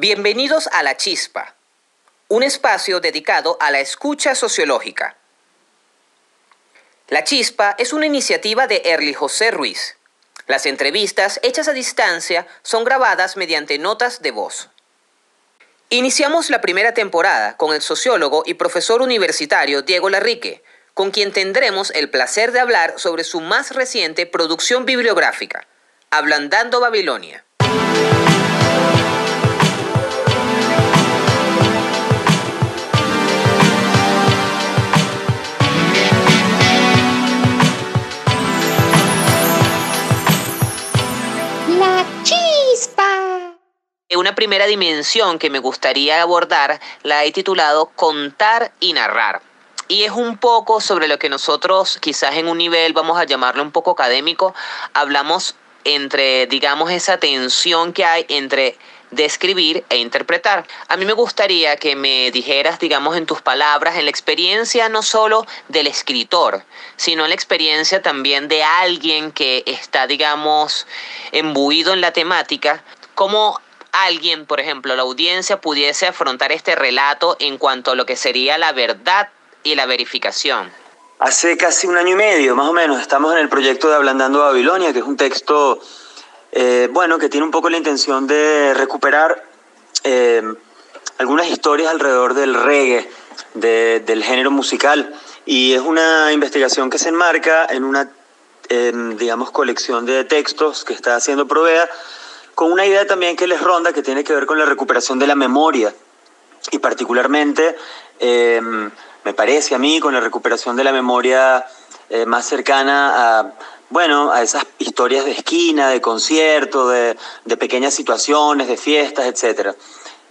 Bienvenidos a La Chispa, un espacio dedicado a la escucha sociológica. La Chispa es una iniciativa de Erly José Ruiz. Las entrevistas hechas a distancia son grabadas mediante notas de voz. Iniciamos la primera temporada con el sociólogo y profesor universitario Diego Larrique, con quien tendremos el placer de hablar sobre su más reciente producción bibliográfica, Ablandando Babilonia. Una primera dimensión que me gustaría abordar la he titulado Contar y narrar. Y es un poco sobre lo que nosotros, quizás en un nivel, vamos a llamarlo un poco académico, hablamos entre, digamos, esa tensión que hay entre describir e interpretar. A mí me gustaría que me dijeras, digamos, en tus palabras, en la experiencia no solo del escritor, sino en la experiencia también de alguien que está, digamos, embuido en la temática, cómo alguien, por ejemplo, la audiencia pudiese afrontar este relato en cuanto a lo que sería la verdad y la verificación? Hace casi un año y medio, más o menos, estamos en el proyecto de Ablandando Babilonia, que es un texto, eh, bueno, que tiene un poco la intención de recuperar eh, algunas historias alrededor del reggae, del género musical, y es una investigación que se enmarca en una, digamos, colección de textos que está haciendo Provea, con una idea también que les ronda que tiene que ver con la recuperación de la memoria y particularmente em, me parece a mí con la recuperación de la memoria eh, más cercana a bueno, a esas historias de esquina, de concierto, de, pequeñas situaciones, de fiestas, etc.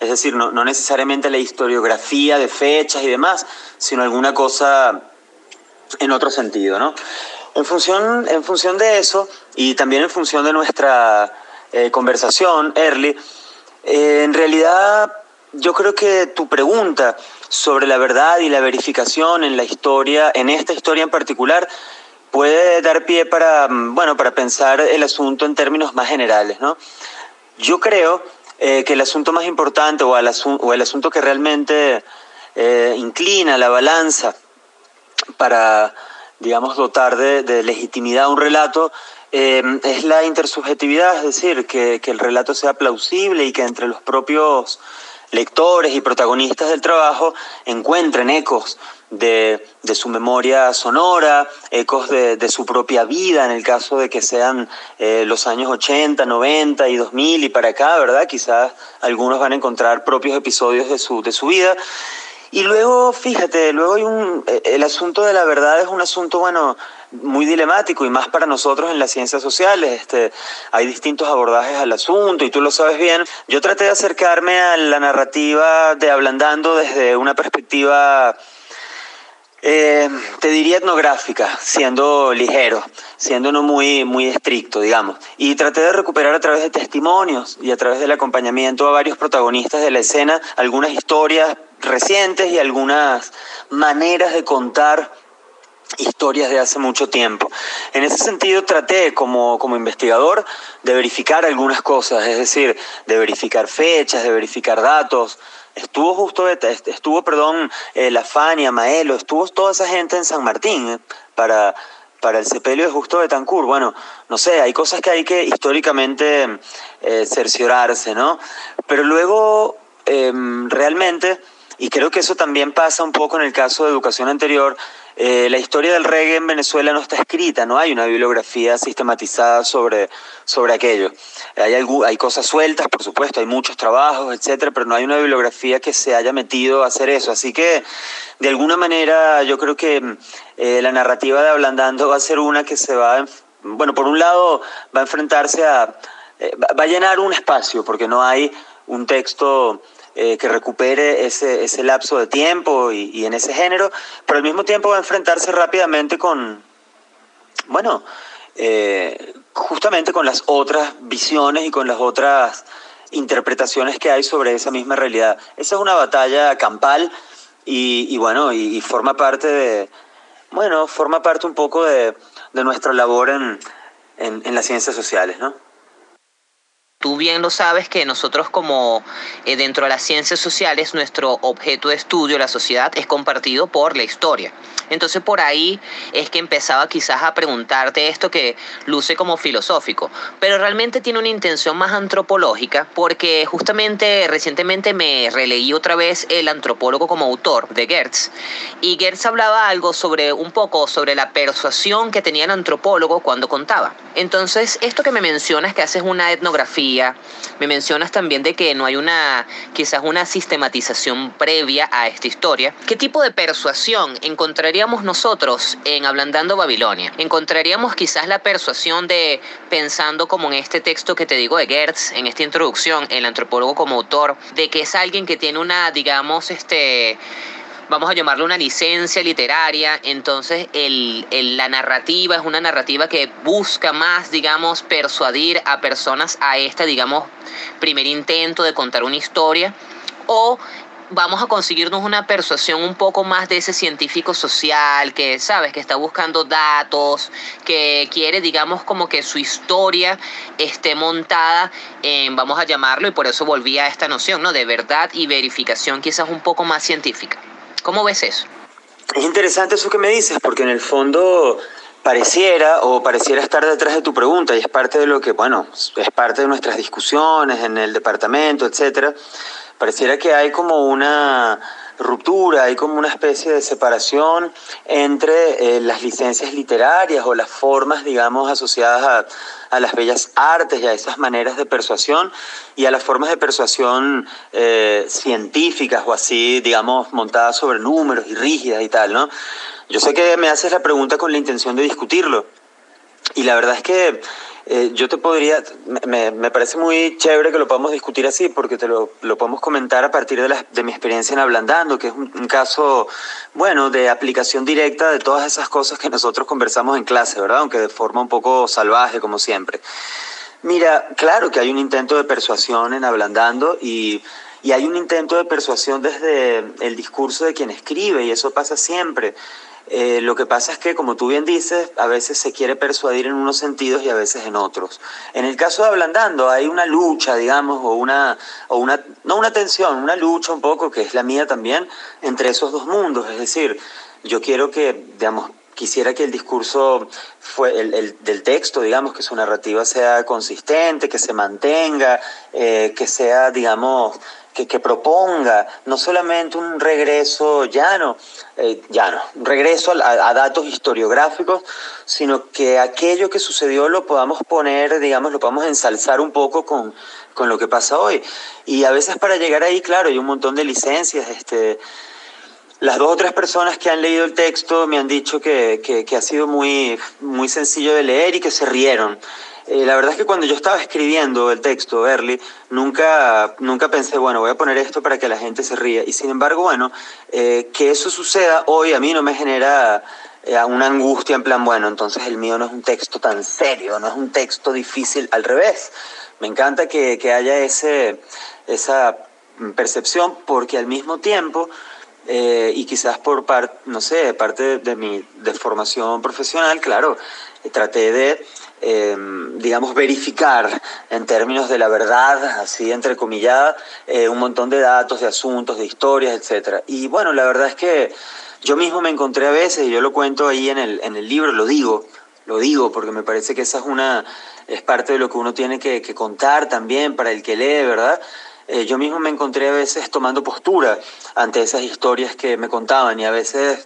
Es decir, no, no, necesariamente la historiografía de fechas y demás, sino alguna cosa en otro sentido, ¿no? En función, en función de eso y también en función de nuestra eh, conversación, Early, eh, en realidad yo creo que tu pregunta sobre la verdad y la verificación en la historia, en esta historia en particular, puede dar pie para, mm, bueno, para pensar el asunto en términos más generales, ¿no? Yo creo eh, que el asunto más importante o el, o el asunto que realmente inclina la balanza para, digamos, dotar de, de legitimidad un relato eh, es la intersubjetividad, es decir, que, el relato sea plausible y que entre los propios lectores y protagonistas del trabajo encuentren ecos de, su memoria sonora, ecos de, su propia vida, en el caso de que sean eh, los años 80, 90 y 2000 y para acá, ¿verdad? Quizás algunos van a encontrar propios episodios de su, de su vida. Y luego, fíjate, luego hay un, eh, el asunto de la verdad es un asunto, bueno, muy dilemático y más para nosotros en las ciencias sociales. Este, hay distintos abordajes al asunto y tú lo sabes bien. Yo traté de acercarme a la narrativa de Ablandando desde una perspectiva eh, te diría etnográfica, siendo ligero, siendo no muy, muy estricto, digamos. Y traté de recuperar a través de testimonios y a través del acompañamiento a varios protagonistas de la escena algunas historias recientes y algunas maneras de contar historias de hace mucho tiempo. En ese sentido traté como, como investigador de verificar algunas cosas, es decir, de verificar fechas, de verificar datos. Estuvo justo, estuvo, perdón, eh, La Fania, Maelo, estuvo toda esa gente en San Martín eh, para, para el sepelio de Justo Betancourt. Bueno, no sé, hay cosas que hay que históricamente eh, cerciorarse, ¿no? Pero luego, em, realmente, y creo que eso también pasa un poco en el caso de educación anterior, eh, la historia del reggae en Venezuela no está escrita, no hay una bibliografía sistematizada sobre, sobre aquello. Hay, hay cosas sueltas, por supuesto, hay muchos trabajos, etcétera, pero no hay una bibliografía que se haya metido a hacer eso. Así que, de alguna manera, yo creo que eh, la narrativa de Ablandando va a ser una que se va, bueno, por un lado, va a enfrentarse a, eh, va a llenar un espacio, porque no hay un texto eh, que recupere ese, ese, lapso de tiempo y, en ese género, pero al mismo tiempo va a enfrentarse rápidamente con, bueno, eh, justamente con las otras visiones y con las otras interpretaciones que hay sobre esa misma realidad. Esa es una batalla campal y, bueno, y, forma parte de, bueno, forma parte un poco de, de nuestra labor en, en, en las ciencias sociales, ¿no? Tú bien lo sabes que nosotros como eh, dentro de las ciencias sociales nuestro objeto de estudio, la sociedad, es compartido por la historia. Entonces por ahí es que empezaba quizás a preguntarte esto que luce como filosófico, pero realmente tiene una intención más antropológica porque justamente recientemente me releí otra vez El antropólogo como autor de Gertz y Gertz hablaba algo sobre un poco sobre la persuasión que tenía el antropólogo cuando contaba. Entonces esto que me mencionas que haces una etnografía, me mencionas también de que no hay una quizás una sistematización previa a esta historia. ¿Qué tipo de persuasión encontraría nosotros en Ablandando Babilonia? Encontraríamos quizás la persuasión de, pensando como en este texto que te digo de Gertz, en esta introducción, el antropólogo como autor, de que es alguien que tiene una, digamos, este vamos a llamarlo una licencia literaria, entonces el, la narrativa es una narrativa que busca más, digamos, persuadir a personas a este, digamos, primer intento de contar una historia, o vamos a conseguirnos una persuasión un poco más de ese científico social que, sabes, que está buscando datos, que quiere, digamos, como que su historia esté montada en, vamos a llamarlo, y por eso volví a esta noción, ¿no? De verdad y verificación quizás un poco más científica. ¿Cómo ves eso? Es interesante eso que me dices, porque en el fondo pareciera o pareciera estar detrás de tu pregunta y es parte de lo que, bueno, es parte de nuestras discusiones en el departamento, etcétera Pareciera que hay como una ruptura, hay como una especie de separación entre eh, las licencias literarias o las formas, digamos, asociadas a, las bellas artes y a esas maneras de persuasión y a las formas de persuasión eh, científicas o así, digamos, montadas sobre números y rígidas y tal, ¿no? Yo sé que me haces la pregunta con la intención de discutirlo y la verdad es que eh, yo te podría, me, me, parece muy chévere que lo podamos discutir así, porque te lo, lo podemos comentar a partir de, la, de mi experiencia en Ablandando, que es un, caso, bueno, de aplicación directa de todas esas cosas que nosotros conversamos en clase, ¿verdad? Aunque de forma un poco salvaje, como siempre. Mira, claro que hay un intento de persuasión en Ablandando y, y hay un intento de persuasión desde el discurso de quien escribe, y eso pasa siempre. Eh, lo que pasa es que, como tú bien dices, a veces se quiere persuadir en unos sentidos y a veces en otros. En el caso de Ablandando hay una lucha, digamos, o una, o una, no una tensión, una lucha un poco, que es la mía también, entre esos dos mundos. Es decir, yo quiero que, digamos, quisiera que el discurso fue el, del texto, digamos, que su narrativa sea consistente, que se mantenga, eh, que sea, digamos, que, proponga no solamente un regreso llano, eh, llano, un regreso a, datos historiográficos, sino que aquello que sucedió lo podamos poner, digamos, lo podamos ensalzar un poco con, con lo que pasa hoy. Y a veces para llegar ahí, claro, hay un montón de licencias, este las dos o tres personas que han leído el texto me han dicho que, que, ha sido muy, muy sencillo de leer y que se rieron. Eh, la verdad es que cuando yo estaba escribiendo el texto, Early, nunca, nunca pensé, bueno, voy a poner esto para que la gente se ría. Y sin embargo, bueno, eh, que eso suceda hoy a mí no me genera eh, una angustia en plan, bueno, entonces el mío no es un texto tan serio, no es un texto difícil, al revés. Me encanta que, que haya ese, esa percepción porque al mismo tiempo eh, y quizás por parte, no sé, parte de, mi formación profesional, claro, traté de, em, digamos, verificar en términos de la verdad, así entrecomillada, eh, un montón de datos, de asuntos, de historias, etc. Y bueno, la verdad es que yo mismo me encontré a veces, y yo lo cuento ahí en el, en el libro, lo digo, lo digo, porque me parece que esa es una, es parte de lo que uno tiene que contar también para el que lee, ¿verdad? Eh, yo mismo me encontré a veces tomando postura ante esas historias que me contaban y a veces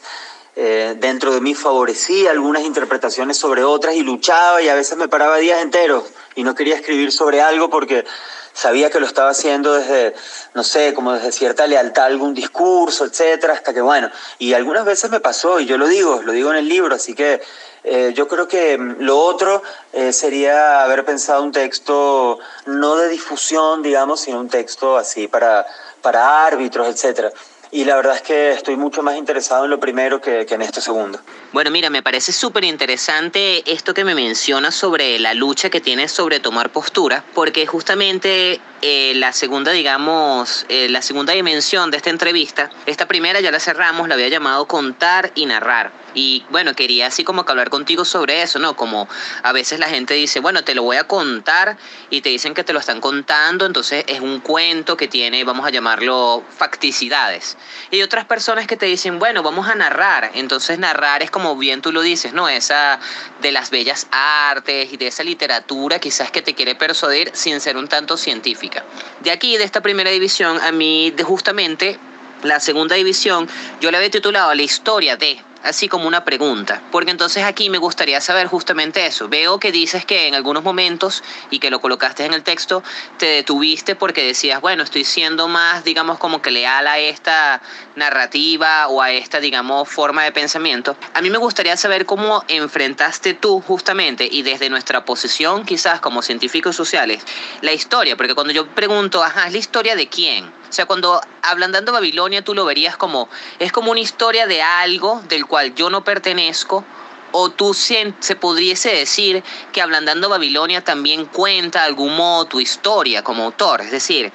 eh, dentro de mí favorecía algunas interpretaciones sobre otras y luchaba y a veces me paraba días enteros y no quería escribir sobre algo porque sabía que lo estaba haciendo desde, no sé, como desde cierta lealtad a algún discurso, etcétera, hasta que bueno, y algunas veces me pasó y yo lo digo, lo digo en el libro, así que eh, yo creo que mm, lo otro eh, sería haber pensado un texto no de difusión, digamos, sino un texto así para, para árbitros, etcétera. Y la verdad es que estoy mucho más interesado en lo primero que, que en esto segundo. Bueno, mira, me parece súper interesante esto que me mencionas sobre la lucha que tienes sobre tomar postura, porque justamente eh, la segunda, digamos, la segunda dimensión de esta entrevista, esta primera ya la cerramos, la había llamado contar y narrar. Y bueno, quería así como que hablar contigo sobre eso, ¿no? Como a veces la gente dice, bueno, te lo voy a contar y te dicen que te lo están contando, entonces es un cuento que tiene, vamos a llamarlo, facticidades. Y otras personas que te dicen, bueno, vamos a narrar. Entonces narrar es como bien tú lo dices, ¿no? Esa de las bellas artes y de esa literatura quizás que te quiere persuadir sin ser un tanto científica. De aquí, de esta primera división, a mí justamente la segunda división, yo le había titulado La historia de así como una pregunta, porque entonces aquí me gustaría saber justamente eso. Veo que dices que en algunos momentos, y que lo colocaste en el texto, te detuviste porque decías, bueno, estoy siendo más, digamos, como que leal a esta narrativa o a esta, digamos, forma de pensamiento. A mí me gustaría saber cómo enfrentaste tú justamente, y desde nuestra posición quizás como científicos sociales, la historia, porque cuando yo pregunto, ajá, ¿es la historia de quién? O sea, cuando Ablandando Babilonia tú lo verías como, es como una historia de algo del cual yo no pertenezco, o tú se, se pudiese decir que Ablandando Babilonia también cuenta de algún modo tu historia como autor. Es decir,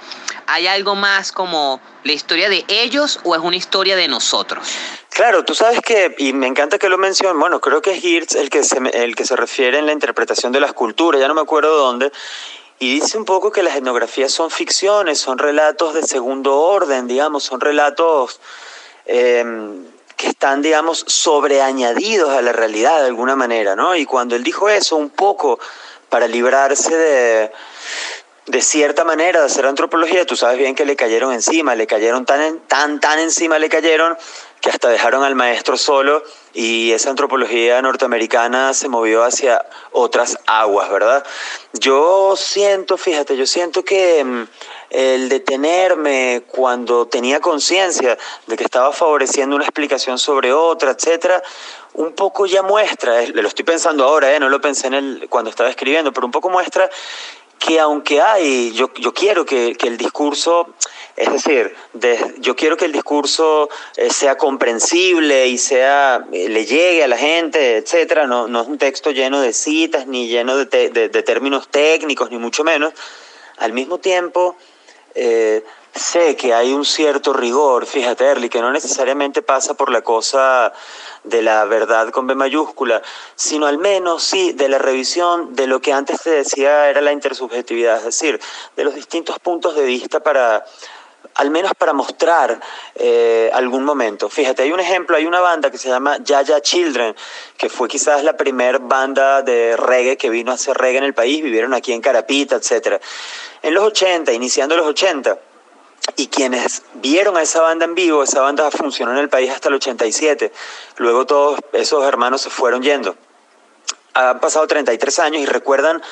¿hay algo más como la historia de ellos o es una historia de nosotros? Claro, tú sabes que, y me encanta que lo mencionen, bueno, creo que es Hirsch el que, se, el que se refiere en la interpretación de la escultura, ya no me acuerdo dónde, y dice un poco que las etnografías son ficciones, son relatos de segundo orden, digamos, son relatos em, que están, digamos, sobreañadidos a la realidad de alguna manera, ¿no? Y cuando él dijo eso, un poco para librarse de, de cierta manera de hacer antropología, tú sabes bien que le cayeron encima, le cayeron tan, tan, tan encima, le cayeron que hasta dejaron al maestro solo y esa antropología norteamericana se movió hacia otras aguas, ¿verdad? Yo siento, fíjate, yo siento que mm, el detenerme cuando tenía conciencia de que estaba favoreciendo una explicación sobre otra, etcétera, un poco ya muestra, lo estoy pensando ahora, ¿eh? no lo pensé en el, cuando estaba escribiendo, pero un poco muestra que aunque hay, yo, yo quiero que, que el discurso es decir, yo quiero que el discurso eh, sea comprensible y sea eh, le llegue a la gente, etcétera. No, no es un texto lleno de citas ni lleno de, de, términos técnicos, ni mucho menos. Al mismo tiempo, eh, sé que hay un cierto rigor, fíjate, Erly, que no necesariamente pasa por la cosa de la verdad con B mayúscula, sino al menos sí de la revisión de lo que antes te decía era la intersubjetividad, es decir, de los distintos puntos de vista para al menos para mostrar eh, algún momento. Fíjate, hay un ejemplo, hay una banda que se llama Yaya Children, que fue quizás la primera banda de reggae que vino a hacer reggae en el país, vivieron aquí en Carapita, etc. En los 80, iniciando los 80, y quienes vieron a esa banda en vivo, esa banda funcionó en el país hasta el 87, luego todos esos hermanos se fueron yendo. Han pasado 33 años y recuerdan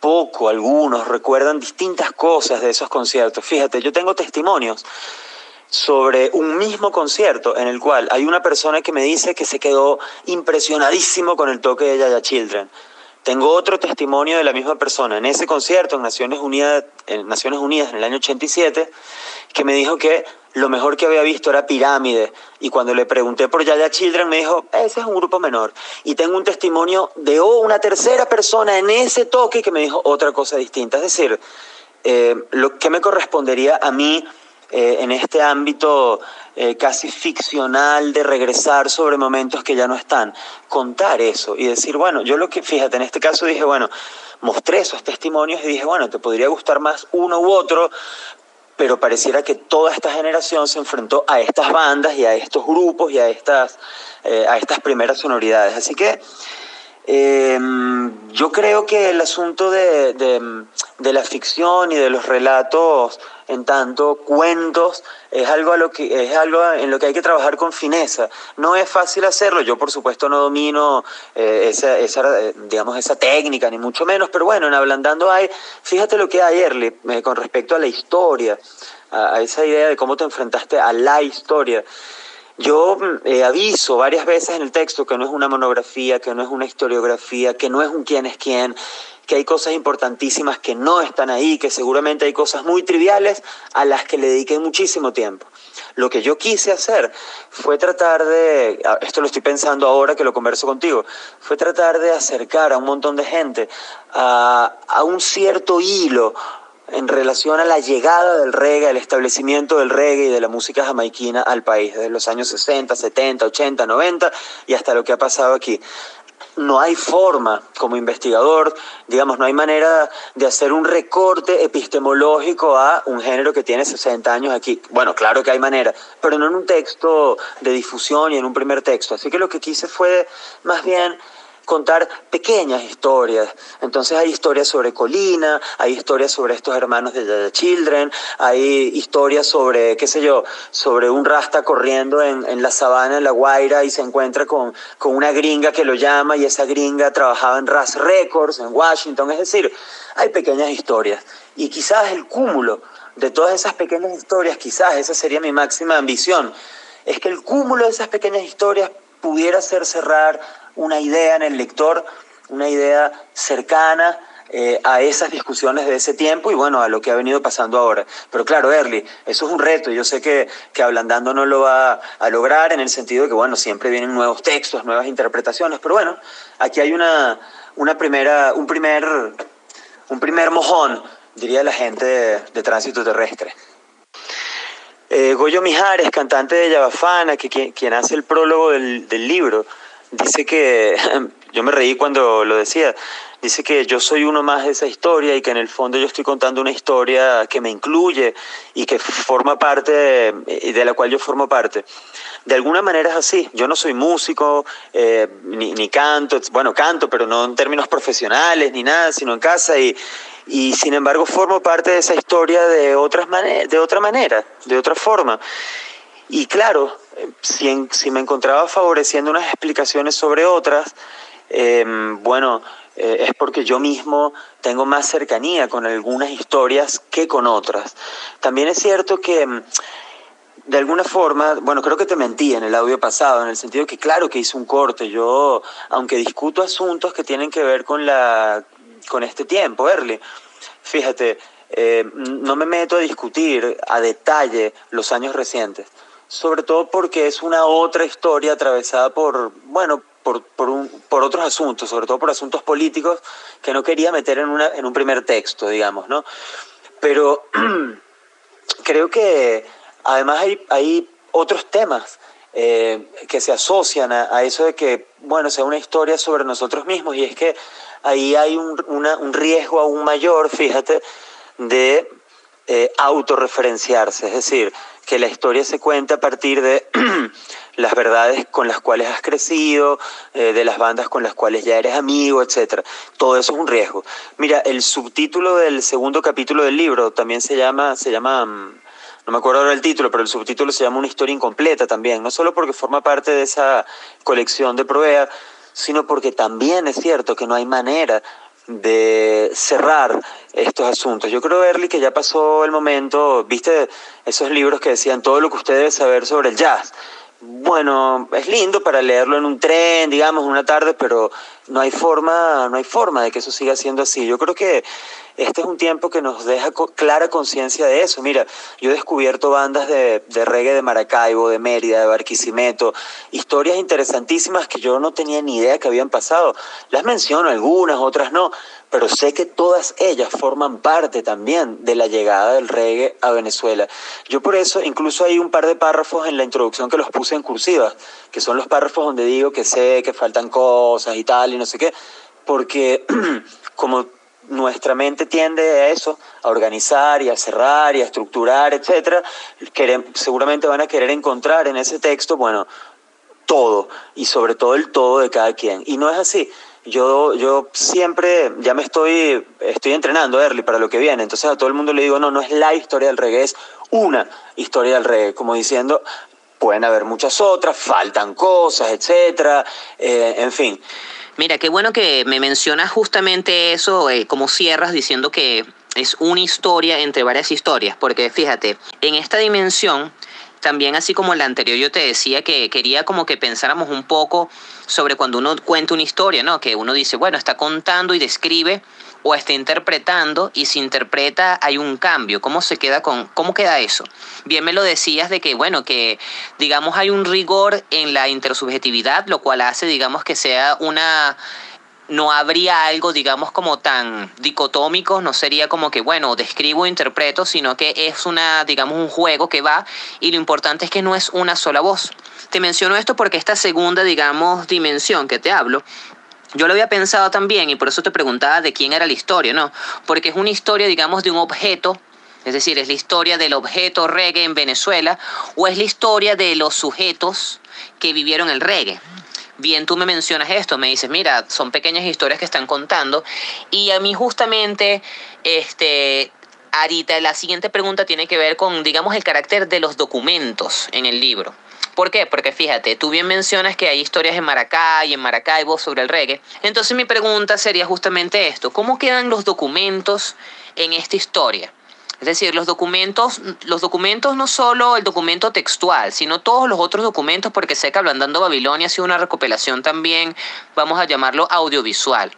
poco, algunos recuerdan distintas cosas de esos conciertos. Fíjate, yo tengo testimonios sobre un mismo concierto en el cual hay una persona que me dice que se quedó impresionadísimo con el toque de Yaya Children. Tengo otro testimonio de la misma persona en ese concierto en Naciones Unidas, en Naciones Unidas en el año 87, que me dijo que lo mejor que había visto era Pirámide. Y cuando le pregunté por Yaya Children, me dijo, ese es un grupo menor. Y tengo un testimonio de una tercera persona en ese toque que me dijo otra cosa distinta. Es decir, eh, lo que me correspondería a mí eh, en este ámbito eh, casi ficcional de regresar sobre momentos que ya no están, contar eso y decir, bueno, yo lo que, fíjate, en este caso dije, bueno, mostré esos testimonios y dije, bueno, te podría gustar más uno u otro, pero pareciera que toda esta generación se enfrentó a estas bandas y a estos grupos y a estas, eh, a estas primeras sonoridades. Así que em, yo creo que el asunto de, de, la ficción y de los relatos en tanto cuentos es algo, a lo que, es algo en lo que hay que trabajar con fineza. No es fácil hacerlo, yo por supuesto no domino eh, esa, esa, eh, digamos, esa técnica, ni mucho menos, pero bueno, en Ablandando hay, fíjate lo que hay, eh, con respecto a la historia, a, esa idea de cómo te enfrentaste a la historia. Yo mm, aviso varias veces en el texto que no es una monografía, que no es una historiografía, que no es un quién es quién, que hay cosas importantísimas que no están ahí, que seguramente hay cosas muy triviales a las que le dediqué muchísimo tiempo. Lo que yo quise hacer fue tratar de, ah, esto lo estoy pensando ahora que lo converso contigo, fue tratar de acercar a un montón de gente a, a un cierto hilo en relación a la llegada del reggae, el establecimiento del reggae y de la música jamaiquina al país, desde los años 60, 70, 80, 90 y hasta lo que ha pasado aquí no hay forma como investigador, digamos, no hay manera de hacer un recorte epistemológico a un género que tiene 60 años aquí. Bueno, claro que hay manera, pero no en un texto de difusión y en un primer texto. Así que lo que quise fue más bien contar pequeñas historias. Entonces hay historias sobre Colina, hay historias sobre estos hermanos de The Children, hay historias sobre, qué sé yo, sobre un rasta corriendo en, en la sabana, en la Guaira, y se encuentra con, con una gringa que lo llama y esa gringa trabajaba en Ras Records, en Washington. Es decir, hay pequeñas historias. Y quizás el cúmulo de todas esas pequeñas historias, quizás esa sería mi máxima ambición, es que el cúmulo de esas pequeñas historias pudiera hacer cerrar una idea en el lector, una idea cercana eh, a esas discusiones de ese tiempo y bueno, a lo que ha venido pasando ahora. Pero claro, Early, eso es un reto. Yo sé que, que Ablandando no lo va a lograr en el sentido de que bueno, siempre vienen nuevos textos, nuevas interpretaciones, pero bueno, aquí hay una, una primera, un, primer, un primer mojón, diría la gente de, tránsito terrestre. Eh, Goyo Mijares, cantante de Yabafana, que, quien, hace el prólogo del libro, dice que, yo me reí cuando lo decía, dice que yo soy uno más de esa historia y que en el fondo yo estoy contando una historia que me incluye y que forma parte, y de la cual yo formo parte. De alguna manera es así, yo no soy músico, eh, ni, ni, canto, bueno, canto, pero no en términos profesionales ni nada, sino en casa y, y sin embargo formo parte de esa historia de, otras de otra manera, de otra forma. Y claro, si, me encontraba favoreciendo unas explicaciones sobre otras, eh, bueno, eh, es porque yo mismo tengo más cercanía con algunas historias que con otras. También es cierto que mm, de alguna forma, bueno, creo que te mentí en el audio pasado, en el sentido que claro que hice un corte, yo, aunque discuto asuntos que tienen que ver con, la, con este tiempo, Early, fíjate, eh, no me meto a discutir a detalle los años recientes sobre todo porque es una otra historia atravesada por, bueno, por, por, un, por, otros asuntos, sobre todo por asuntos políticos que no quería meter en, una, en un primer texto, digamos, ¿no? Pero creo que además hay, hay otros temas eh, que se asocian a, eso de que, bueno, sea una historia sobre nosotros mismos y es que ahí hay un, un riesgo aún mayor, fíjate, de eh, autorreferenciarse, es decir, que la historia se cuenta a partir de las verdades con las cuales has crecido, eh, de las bandas con las cuales ya eres amigo, etc. Todo eso es un riesgo. Mira, el subtítulo del segundo capítulo del libro también se llama, se llama mm, no me acuerdo ahora el título, pero el subtítulo se llama Una historia incompleta también, no solo porque forma parte de esa colección de Provea, sino porque también es cierto que no hay manera de cerrar estos asuntos. Yo creo, Erly, que ya pasó el momento, viste esos libros que decían todo lo que usted debe saber sobre el jazz. Bueno, es lindo para leerlo en un tren, digamos, una tarde, pero no hay forma, no hay forma de que eso siga siendo así. Yo creo que este es un tiempo que nos deja clara conciencia de eso. Mira, yo he descubierto bandas de, de, reggae de Maracaibo, de Mérida, de Barquisimeto, historias interesantísimas que yo no tenía ni idea que habían pasado. Las menciono algunas, otras no, pero sé que todas ellas forman parte también de la llegada del reggae a Venezuela. Yo por eso, incluso hay un par de párrafos en la introducción que los puse en cursiva, que son los párrafos donde digo que sé que faltan cosas y tal y no sé qué, porque como nuestra mente tiende a eso, a organizar y a cerrar y a estructurar, etcétera, seguramente van a querer encontrar en ese texto, bueno, todo y sobre todo el todo de cada quien. Y no es así. Yo, yo siempre, ya me estoy, estoy entrenando, Early, para lo que viene. Entonces a todo el mundo le digo, no, no es la historia del reggae, es una historia del reggae. Como diciendo, pueden haber muchas otras, faltan cosas, etcétera, eh, en fin. Mira, qué bueno que me mencionas justamente eso, eh, como cierras diciendo que es una historia entre varias historias, porque fíjate, en esta dimensión, también así como en la anterior yo te decía que quería como que pensáramos un poco sobre cuando uno cuenta una historia, ¿no? Que uno dice, bueno, está contando y describe o está interpretando y si interpreta hay un cambio. ¿Cómo se queda con cómo queda eso? Bien me lo decías de que bueno, que digamos hay un rigor en la intersubjetividad, lo cual hace digamos que sea una no habría algo, digamos, como tan dicotómico, no sería como que, bueno, describo, interpreto, sino que es una, digamos, un juego que va y lo importante es que no es una sola voz. Te menciono esto porque esta segunda, digamos, dimensión que te hablo, yo lo había pensado también y por eso te preguntaba de quién era la historia, ¿no? Porque es una historia, digamos, de un objeto, es decir, es la historia del objeto reggae en Venezuela o es la historia de los sujetos que vivieron el reggae bien tú me mencionas esto, me dices, mira, son pequeñas historias que están contando y a mí justamente, este, Arita, la siguiente pregunta tiene que ver con, digamos, el carácter de los documentos en el libro. ¿Por qué? Porque fíjate, tú bien mencionas que hay historias en Maracay en Maracaibo sobre el reggae. Entonces mi pregunta sería justamente esto, ¿cómo quedan los documentos en esta historia? Es decir, los documentos, los documentos no solo el documento textual, sino todos los otros documentos, porque sé que Ablandando Babilonia ha sido una recopilación también, vamos a llamarlo audiovisual.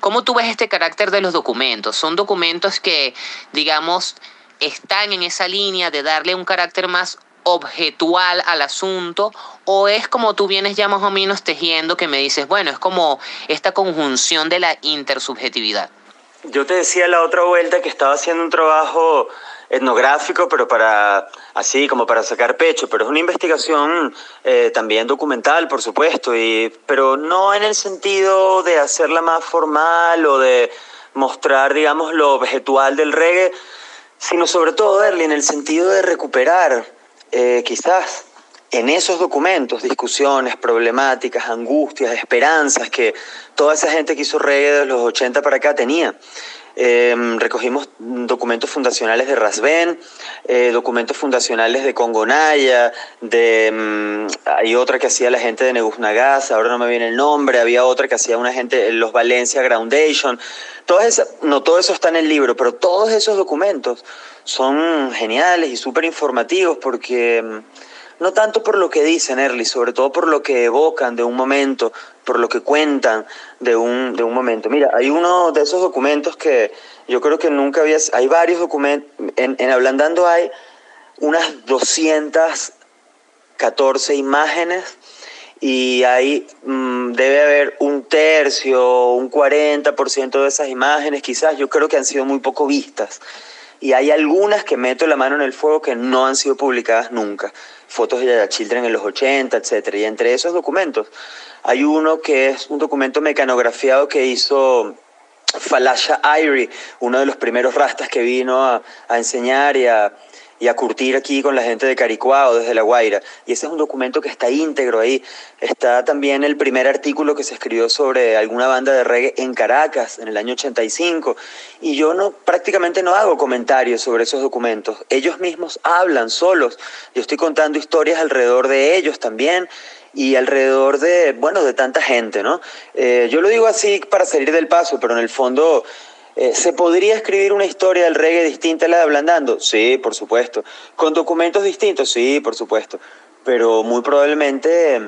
¿Cómo tú ves este carácter de los documentos? ¿Son documentos que, digamos, están en esa línea de darle un carácter más objetual al asunto o es como tú vienes ya más o menos tejiendo que me dices, bueno, es como esta conjunción de la intersubjetividad? Yo te decía la otra vuelta que estaba haciendo un trabajo etnográfico, pero para así como para sacar pecho, pero es una investigación eh, también documental, por supuesto, y, pero no en el sentido de hacerla más formal o de mostrar, digamos, lo objetual del reggae, sino sobre todo, en el sentido de recuperar eh, quizás en esos documentos, discusiones, problemáticas, angustias, esperanzas que toda esa gente que hizo reggae de los 80 para acá tenía. Em, recogimos documentos fundacionales de Rasben, eh, documentos fundacionales de Congonaya, de, em, hay otra que hacía la gente de Neguznagas, ahora no me viene el nombre, había otra que hacía una gente, los Valencia Groundation. Todas no todo eso está en el libro, pero todos esos documentos son geniales y súper informativos porque em, no tanto por lo que dicen, Erly, sobre todo por lo que evocan de un momento, por lo que cuentan de un, de un momento. Mira, hay uno de esos documentos que yo creo que nunca había, hay varios documentos, en, en Ablandando hay unas 214 imágenes y ahí mm, debe haber un tercio, un 40% de esas imágenes, quizás yo creo que han sido muy poco vistas y hay algunas que meto la mano en el fuego que no han sido publicadas nunca. Fotos de Yaya Children en los 80, etc. Y entre esos documentos hay uno que es un documento mecanografiado que hizo Falasha Irie, uno de los primeros rastas que vino a, a enseñar y a, y a curtir aquí con la gente de Caricuao desde La Guaira. Y ese es un documento que está íntegro ahí. Está también el primer artículo que se escribió sobre alguna banda de reggae en Caracas en el año 85. Y yo no, prácticamente no hago comentarios sobre esos documentos. Ellos mismos hablan solos. Yo estoy contando historias alrededor de ellos también y alrededor de, bueno, de tanta gente, ¿no? Eh, yo lo digo así para salir del paso, pero en el fondo eh, ¿Se podría escribir una historia del reggae distinta a la de Ablandando? Sí, por supuesto. ¿Con documentos distintos? Sí, por supuesto. Pero muy probablemente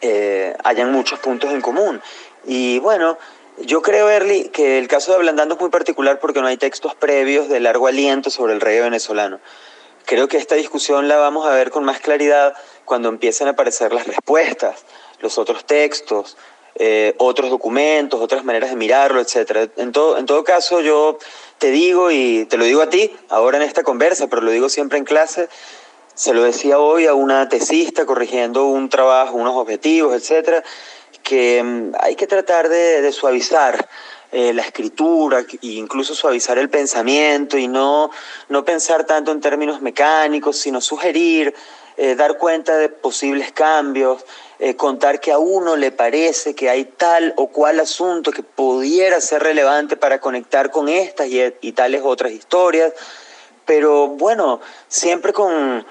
eh, hayan muchos puntos en común. Y bueno, yo creo, Erly, que el caso de Ablandando es muy particular porque no hay textos previos de largo aliento sobre el reggae venezolano. Creo que esta discusión la vamos a ver con más claridad cuando empiecen a aparecer las respuestas, los otros textos, eh, otros documentos, otras maneras de mirarlo, etc. En todo, en todo caso, yo te digo, y te lo digo a ti, ahora en esta conversa, pero lo digo siempre en clase, se lo decía hoy a una tesista corrigiendo un trabajo, unos objetivos, etcétera, que mm, hay que tratar de, suavizar eh, la escritura incluso suavizar el pensamiento y no, no pensar tanto en términos mecánicos, sino sugerir, eh, dar cuenta de posibles cambios, eh, contar que a uno le parece que hay tal o cual asunto que pudiera ser relevante para conectar con estas y, tales otras historias, pero bueno, siempre con,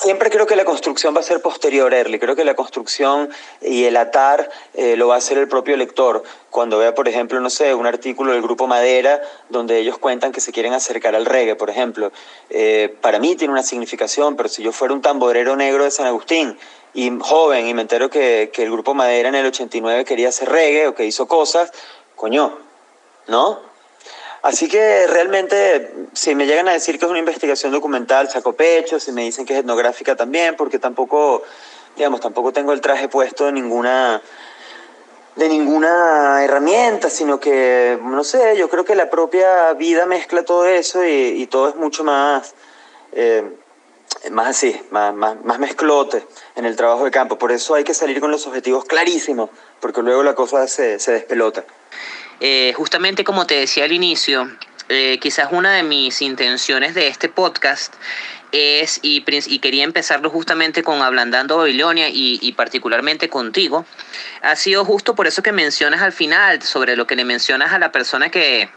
Siempre creo que la construcción va a ser posterior, Erly. Creo que la construcción y el atar eh, lo va a hacer el propio lector. Cuando vea, por ejemplo, no sé, un artículo del grupo Madera donde ellos cuentan que se quieren acercar al reggae, por ejemplo. Eh, para mí tiene una significación, pero si yo fuera un tamborero negro de San Agustín y joven y me entero que, que el grupo Madera en el 89 quería hacer reggae o que hizo cosas, coño, ¿no? Así que realmente, si me llegan a decir que es una investigación documental, saco pecho, si me dicen que es etnográfica también, porque tampoco, digamos, tampoco tengo el traje puesto de ninguna, de ninguna herramienta, sino que, no sé, yo creo que la propia vida mezcla todo eso y, todo es mucho más, eh, más así, más, más, mezclote en el trabajo de campo. Por eso hay que salir con los objetivos clarísimos, porque luego la cosa se, se despelota. Eh, justamente como te decía al inicio, eh, quizás una de mis intenciones de este podcast es, y, quería empezarlo justamente con Ablandando Babilonia y, y, particularmente contigo, ha sido justo por eso que mencionas al final, sobre lo que le mencionas a la persona que,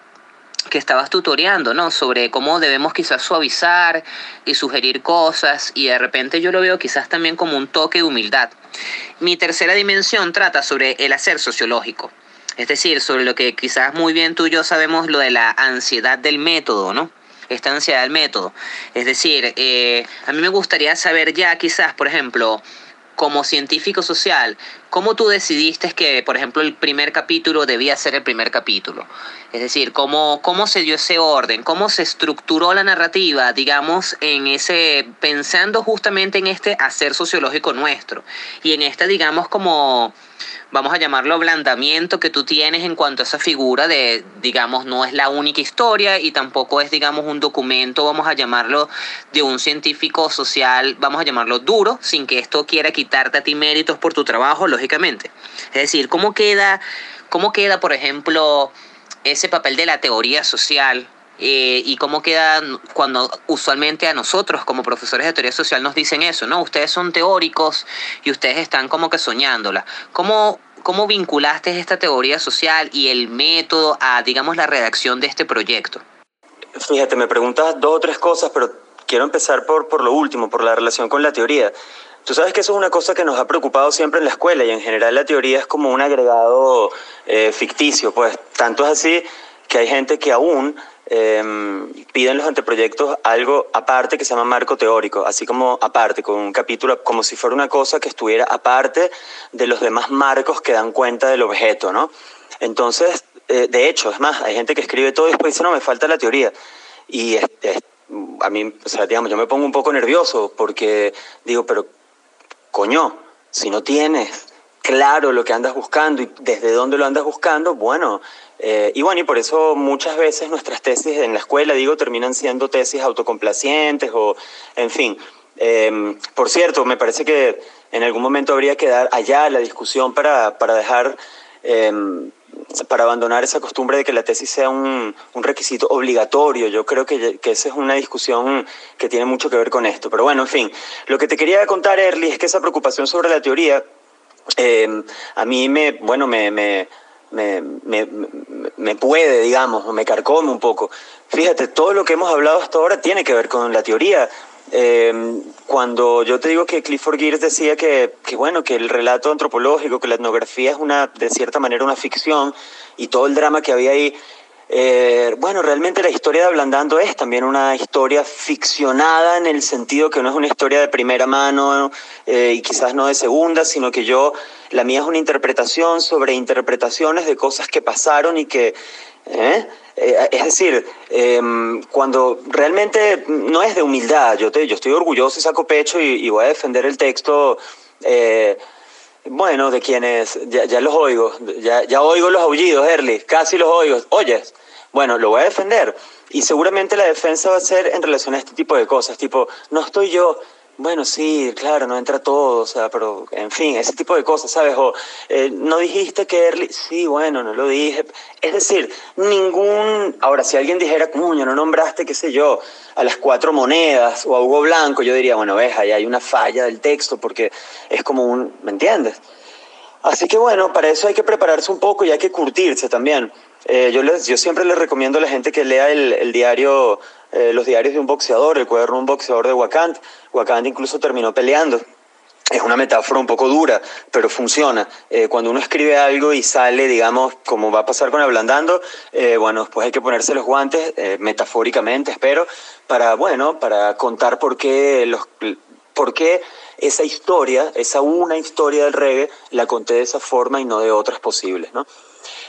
que estabas tutoreando, ¿no? Sobre cómo debemos quizás suavizar y sugerir cosas y de repente yo lo veo quizás también como un toque de humildad. Mi tercera dimensión trata sobre el hacer sociológico. Es decir, sobre lo que quizás muy bien tú y yo sabemos, lo de la ansiedad del método, ¿no? Esta ansiedad del método. Es decir, eh, a mí me gustaría saber ya quizás, por ejemplo, como científico social, ¿cómo tú decidiste que, por ejemplo, el primer capítulo debía ser el primer capítulo? Es decir, ¿cómo, cómo se dio ese orden? ¿Cómo se estructuró la narrativa, digamos, en ese, pensando justamente en este hacer sociológico nuestro? Y en esta, digamos, como vamos a llamarlo ablandamiento que tú tienes en cuanto a esa figura de, digamos, no es la única historia y tampoco es, digamos, un documento, vamos a llamarlo, de un científico social, vamos a llamarlo duro, sin que esto quiera quitarte a ti méritos por tu trabajo, lógicamente. Es decir, ¿cómo queda, cómo queda por ejemplo, ese papel de la teoría social eh, y cómo queda cuando usualmente a nosotros como profesores de teoría social nos dicen eso, ¿no? Ustedes son teóricos y ustedes están como que soñándola. ¿Cómo, cómo vinculaste esta teoría social y el método a, digamos, la redacción de este proyecto? Fíjate, me preguntas dos o tres cosas, pero quiero empezar por, por lo último, por la relación con la teoría. Tú sabes que eso es una cosa que nos ha preocupado siempre en la escuela y en general la teoría es como un agregado eh, ficticio, pues tanto es así que hay gente que aún Em, piden los anteproyectos algo aparte que se llama marco teórico, así como aparte, con un capítulo, como si fuera una cosa que estuviera aparte de los demás marcos que dan cuenta del objeto, ¿no? Entonces, eh, de hecho, es más, hay gente que escribe todo y después dice, no, me falta la teoría. Y a mí, o sea, digamos, yo me pongo un poco nervioso porque digo, pero coño, si no tienes claro lo que andas buscando y desde dónde lo andas buscando, bueno, eh, y bueno, y por eso muchas veces nuestras tesis en la escuela, digo, terminan siendo tesis autocomplacientes o, en fin. Em, por cierto, me parece que en algún momento habría que dar allá la discusión para, para dejar, em, para abandonar esa costumbre de que la tesis sea un, un requisito obligatorio. Yo creo que, que, esa es una discusión que tiene mucho que ver con esto. Pero bueno, en fin, lo que te quería contar, Erly, es que esa preocupación sobre la teoría em, a mí me, bueno, me, me me, me, puede, digamos, o me carcome un poco. Fíjate, todo lo que hemos hablado hasta ahora tiene que ver con la teoría. Eh, cuando yo te digo que Clifford Geertz decía que, que, bueno, que el relato antropológico, que la etnografía es una, de cierta manera, una ficción, y todo el drama que había ahí eh, bueno, realmente la historia de Ablandando es también una historia ficcionada en el sentido que no es una historia de primera mano eh, y quizás no de segunda, sino que yo, la mía es una interpretación sobre interpretaciones de cosas que pasaron y que, ¿eh? es decir, em, cuando realmente no es de humildad, yo, te, yo estoy orgulloso y saco pecho y, voy a defender el texto. Bueno, de quienes, ya, ya los oigo, ya, ya, oigo los aullidos, Erly, casi los oigo. Oyes, bueno, lo voy a defender. Y seguramente la defensa va a ser en relación a este tipo de cosas, tipo, no estoy yo, bueno, sí, claro, no entra todo, o sea, pero en fin, ese tipo de cosas, ¿sabes? O eh, no dijiste que Erly, sí, bueno, no lo dije. Es decir, ningún. Ahora, si alguien dijera, cuño, no nombraste, qué sé yo, a las cuatro monedas o a Hugo Blanco, yo diría, bueno, ves, ahí hay una falla del texto porque es como un. ¿Me entiendes? Así que bueno, para eso hay que prepararse un poco y hay que curtirse también. Eh, yo, les, yo siempre les recomiendo a la gente que lea el, diario, eh, los diarios de un boxeador, el cuaderno de un boxeador de Wakand. Wakand incluso terminó peleando. Es una metáfora un poco dura, pero funciona. Eh, cuando uno escribe algo y sale, digamos, como va a pasar con Ablandando, bueno, pues hay que ponerse los guantes, metafóricamente, espero, para, bueno, para contar por qué, los, por qué esa historia, esa una historia del reggae, la conté de esa forma y no de otras posibles, ¿no?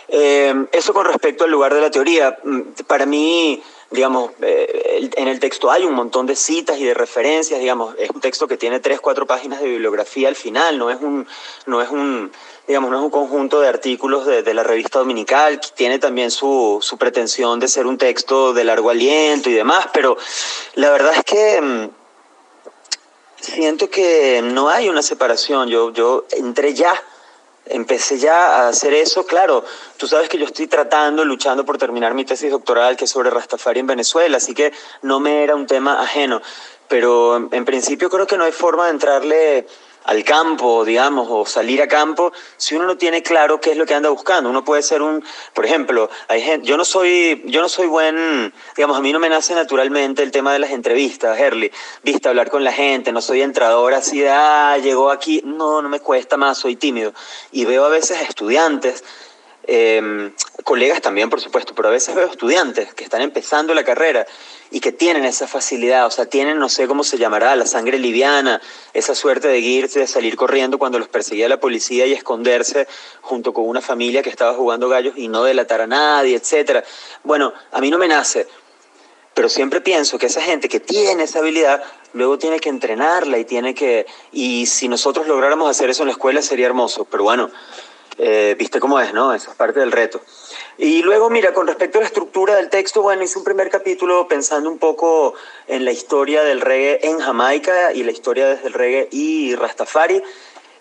Eh, eso con respecto al lugar de la teoría. Mm, para mí, digamos, eh, en el texto hay un montón de citas y de referencias, digamos, es un texto que tiene tres, cuatro páginas de bibliografía al final, no es un, no es un, digamos, no es un conjunto de artículos de, la revista dominical, tiene también su, su, pretensión de ser un texto de largo aliento y demás, pero la verdad es que mm, siento que no hay una separación, yo, yo entré ya empecé ya a hacer eso, claro, tú sabes que yo estoy tratando, luchando por terminar mi tesis doctoral que es sobre Rastafari en Venezuela, así que no me era un tema ajeno, pero en principio creo que no hay forma de entrarle al campo, digamos, o salir a campo, si uno no tiene claro qué es lo que anda buscando. Uno puede ser un, por ejemplo, hay gente, yo no soy, yo no soy buen, digamos, a mí no me nace naturalmente el tema de las entrevistas, Herley, viste, hablar con la gente, no soy entrador así de, ah, llegó aquí, no, no me cuesta más, soy tímido. Y veo a veces estudiantes eh, colegas también, por supuesto, pero a veces veo estudiantes que están empezando la carrera y que tienen esa facilidad, o sea, tienen, no sé cómo se llamará, la sangre liviana, esa suerte de irse, de salir corriendo cuando los perseguía la policía y esconderse junto con una familia que estaba jugando gallos y no delatar a nadie, etcétera. Bueno, a mí no me nace, pero siempre pienso que esa gente que tiene esa habilidad luego tiene que entrenarla y tiene que y si nosotros lográramos hacer eso en la escuela sería hermoso, pero bueno, eh, viste cómo es, ¿no? Esa es parte del reto. Y luego, mira, con respecto a la estructura del texto, bueno, hice un primer capítulo pensando un poco en la historia del reggae en Jamaica y la historia desde el reggae y Rastafari.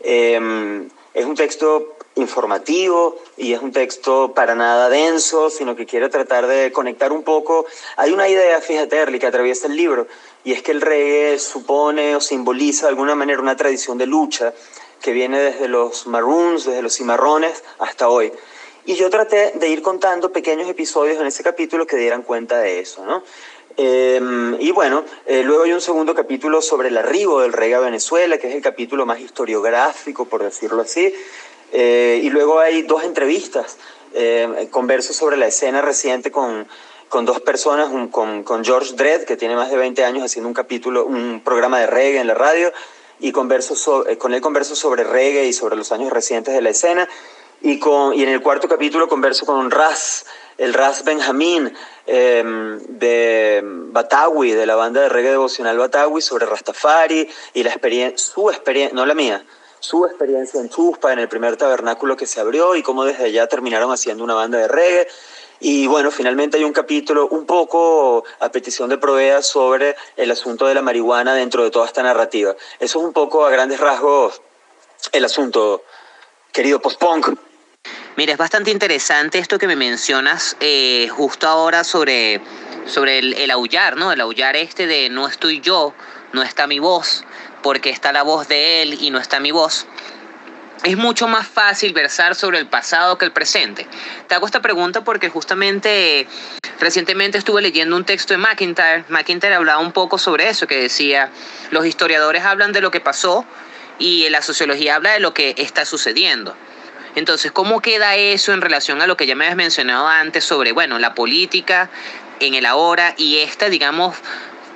Em, es un texto informativo y es un texto para nada denso, sino que quiere tratar de conectar un poco. Hay una idea, fíjate, Erly, que atraviesa el libro, y es que el reggae supone o simboliza de alguna manera una tradición de lucha que viene desde los maroons, desde los cimarrones hasta hoy. Y yo traté de ir contando pequeños episodios en ese capítulo que dieran cuenta de eso, ¿no? Em, y bueno, eh, luego hay un segundo capítulo sobre el arribo del rey a Venezuela, que es el capítulo más historiográfico, por decirlo así. Eh, y luego hay dos entrevistas, eh, converso sobre la escena reciente con, con dos personas, con, con George Dredd, que tiene más de 20 años haciendo un capítulo, un programa de reggae en la radio, y converso eh, con él converso sobre reggae y sobre los años recientes de la escena. Y, con, y en el cuarto capítulo converso con Raz, el Raz Benjamín em, de Batawi, de la banda de reggae devocional Batawi, sobre Rastafari y la experiencia, su experiencia, no la mía, su experiencia en Chuspa, en el primer tabernáculo que se abrió y cómo desde allá terminaron haciendo una banda de reggae. Y bueno, finalmente hay un capítulo un poco a petición de Provea sobre el asunto de la marihuana dentro de toda esta narrativa. Eso es un poco a grandes rasgos el asunto, querido postpunk. Mira, es bastante interesante esto que me mencionas eh, justo ahora sobre, sobre el, el aullar, ¿no? El aullar este de no estoy yo, no está mi voz, porque está la voz de él y no está mi voz es mucho más fácil versar sobre el pasado que el presente. Te hago esta pregunta porque justamente recientemente estuve leyendo un texto de McIntyre. McIntyre hablaba un poco sobre eso, que decía, los historiadores hablan de lo que pasó y la sociología habla de lo que está sucediendo. Entonces, ¿cómo queda eso en relación a lo que ya me habías mencionado antes sobre, bueno, la política en el ahora y este, digamos,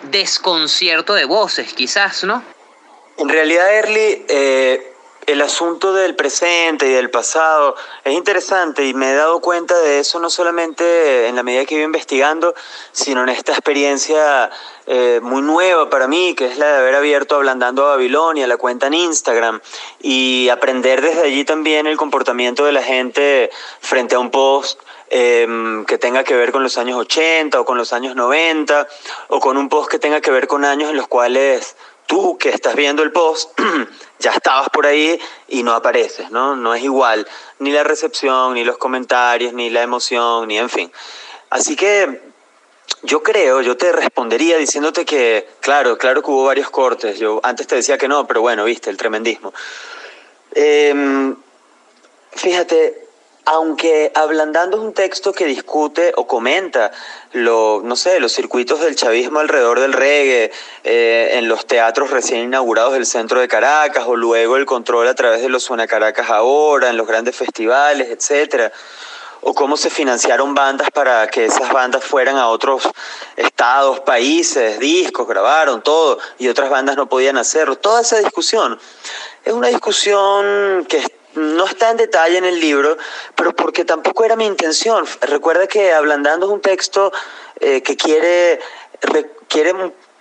desconcierto de voces, quizás, ¿no? En realidad, Early, eh el asunto del presente y del pasado es interesante y me he dado cuenta de eso no solamente en la medida que iba investigando, sino en esta experiencia eh, muy nueva para mí, que es la de haber abierto Ablandando a Babilonia, la cuenta en Instagram, y aprender desde allí también el comportamiento de la gente frente a un post em, que tenga que ver con los años 80 o con los años 90, o con un post que tenga que ver con años en los cuales tú que estás viendo el post ya estabas por ahí y no apareces, ¿no? No es igual ni la recepción, ni los comentarios, ni la emoción, ni en fin. Así que yo creo, yo te respondería diciéndote que, claro, claro que hubo varios cortes. Yo antes te decía que no, pero bueno, viste, el tremendismo. Em, fíjate, aunque Ablandando es un texto que discute o comenta lo, no sé, los circuitos del chavismo alrededor del reggae, eh, en los teatros recién inaugurados del centro de Caracas, o luego el control a través de los Suena Caracas ahora, en los grandes festivales, etcétera, o cómo se financiaron bandas para que esas bandas fueran a otros estados, países, discos, grabaron todo, y otras bandas no podían hacerlo. Toda esa discusión es una discusión que no está en detalle en el libro, pero porque tampoco era mi intención. Recuerda que Ablandando es un texto eh, que quiere, quiere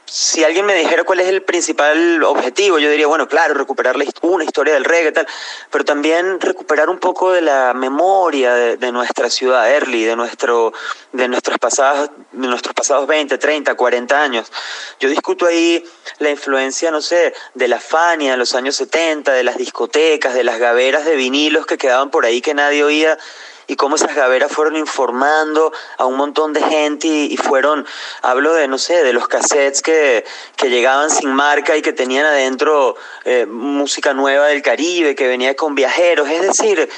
si alguien me dijera cuál es el principal objetivo, yo diría, bueno, claro, recuperar una historia del reggae, tal, pero también recuperar un poco de la memoria de, nuestra ciudad, Early, de, nuestro, de, nuestros pasados, de nuestros pasados 20, 30, 40 años. Yo discuto ahí la influencia, no sé, de la Fania de los años 70, de las discotecas, de las gaveras de vinilos que quedaban por ahí que nadie oía y cómo esas gaveras fueron informando a un montón de gente y, fueron, hablo de, no sé, de los cassettes que, que llegaban sin marca y que tenían adentro eh, música nueva del Caribe, que venía con viajeros, es decir,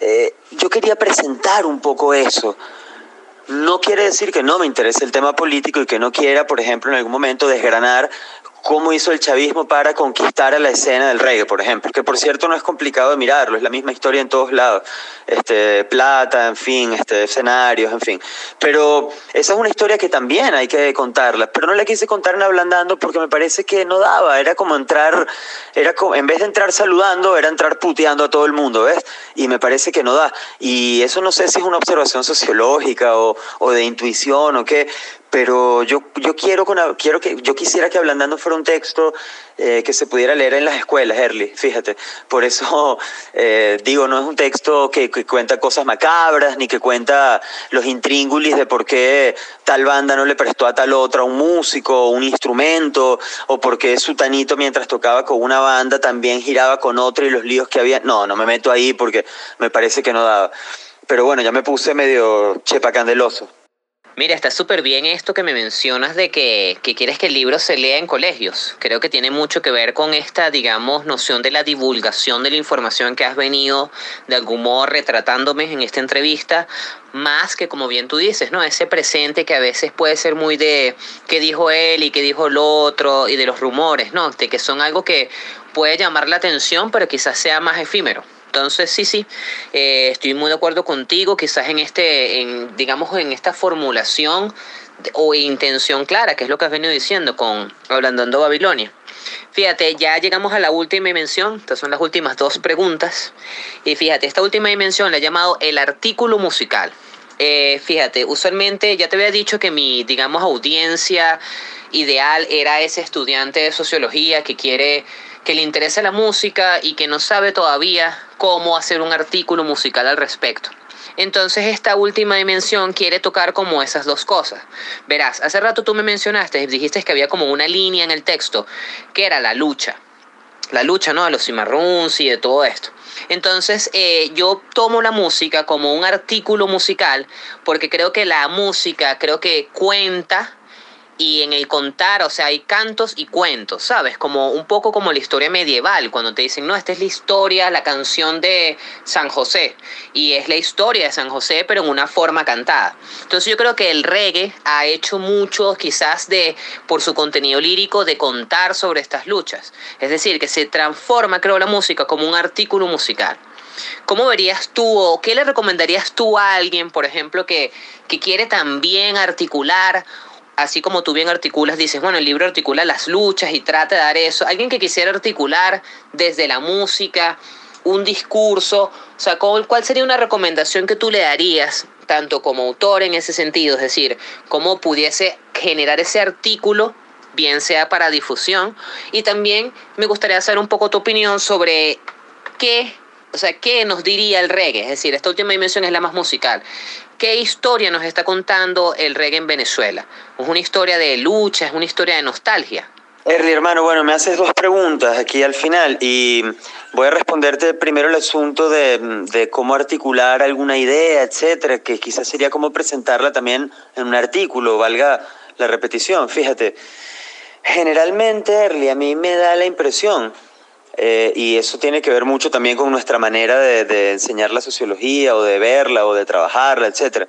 eh, yo quería presentar un poco eso. No quiere decir que no me interese el tema político y que no quiera, por ejemplo, en algún momento desgranar cómo hizo el chavismo para conquistar a la escena del reggae, por ejemplo, que por cierto no es complicado de mirarlo, es la misma historia en todos lados, este, plata, en fin, este, escenarios, en fin. Pero esa es una historia que también hay que contarla, pero no la quise contar en Ablandando porque me parece que no daba, era como entrar, era como, en vez de entrar saludando, era entrar puteando a todo el mundo, ¿ves? Y me parece que no da. Y eso no sé si es una observación sociológica o, o de intuición o qué, pero yo, yo quiero, con, quiero que, yo quisiera que Ablandando fuera un texto eh, que se pudiera leer en las escuelas, Early, fíjate. Por eso eh, digo, no es un texto que, cuenta cosas macabras, ni que cuenta los intríngulis de por qué tal banda no le prestó a tal otra un músico, un instrumento, o por qué Sutanito mientras tocaba con una banda también giraba con otra y los líos que había. No, no me meto ahí porque me parece que no daba. Pero bueno, ya me puse medio chepa candeloso. Mira, está súper bien esto que me mencionas de que, quieres que el libro se lea en colegios. Creo que tiene mucho que ver con esta, digamos, noción de la divulgación de la información que has venido de algún modo retratándome en esta entrevista, más que como bien tú dices, ¿no? Ese presente que a veces puede ser muy de qué dijo él y qué dijo el otro y de los rumores, ¿no? De que son algo que puede llamar la atención, pero quizás sea más efímero. Entonces, sí, sí, eh, estoy muy de acuerdo contigo, quizás en este, digamos, en esta formulación o intención clara, que es lo que has venido diciendo con Hablando Babilonia. Fíjate, ya llegamos a la última dimensión, estas son las últimas dos preguntas. Y fíjate, esta última dimensión la he llamado el artículo musical. Eh, fíjate, usualmente ya te había dicho que mi, digamos, audiencia ideal era ese estudiante de sociología que quiere que le interesa la música y que no sabe todavía cómo hacer un artículo musical al respecto. Entonces esta última dimensión quiere tocar como esas dos cosas. Verás, hace rato tú me mencionaste, dijiste que había como una línea en el texto, que era la lucha. La lucha, ¿no? De los cimarruns y de todo esto. Entonces eh, yo tomo la música como un artículo musical porque creo que la música, creo que cuenta y en el contar, o sea, hay cantos y cuentos, ¿sabes? Como un poco como la historia medieval, cuando te dicen, no, esta es la historia, la canción de San José, y es la historia de San José, pero en una forma cantada. Entonces yo creo que el reggae ha hecho mucho, quizás de, por su contenido lírico, de contar sobre estas luchas. Es decir, que se transforma, creo, la música como un artículo musical. ¿Cómo verías tú o qué le recomendarías tú a alguien, por ejemplo, que, que quiere también articular así como tú bien articulas, dices, bueno, el libro articula las luchas y trata de dar eso. Alguien que quisiera articular desde la música un discurso, o sea, ¿cuál sería una recomendación que tú le darías, tanto como autor en ese sentido? Es decir, cómo pudiese generar ese artículo, bien sea para difusión, y también me gustaría saber un poco tu opinión sobre qué o sea, ¿qué nos diría el reggae? Es decir, esta última dimensión es la más musical. ¿Qué historia nos está contando el reggae en Venezuela? ¿Es una historia de lucha? ¿Es una historia de nostalgia? Erly, hermano, bueno, me haces dos preguntas aquí al final y voy a responderte primero el asunto de, cómo articular alguna idea, etcétera, que quizás sería como presentarla también en un artículo, valga la repetición. Fíjate, generalmente, Erly, a mí me da la impresión eh, y eso tiene que ver mucho también con nuestra manera de, enseñar la sociología o de verla o de trabajarla, etcétera.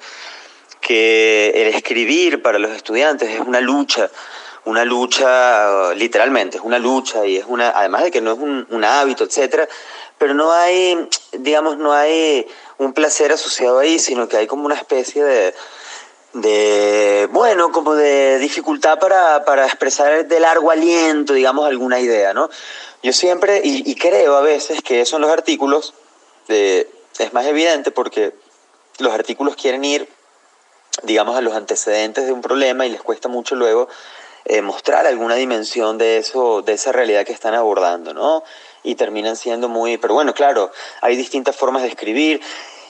Que el escribir para los estudiantes es una lucha, una lucha literalmente, es una lucha y es una, además de que no es un, hábito, etcétera, pero no hay, digamos, no hay un placer asociado ahí, sino que hay como una especie de, de bueno, como de dificultad para, para expresar de largo aliento, digamos, alguna idea, ¿no? Yo siempre, y, creo a veces que eso en los artículos es más evidente porque los artículos quieren ir, digamos, a los antecedentes de un problema y les cuesta mucho luego eh, mostrar alguna dimensión de eso, de esa realidad que están abordando, ¿no? Y terminan siendo muy, pero bueno, claro, hay distintas formas de escribir.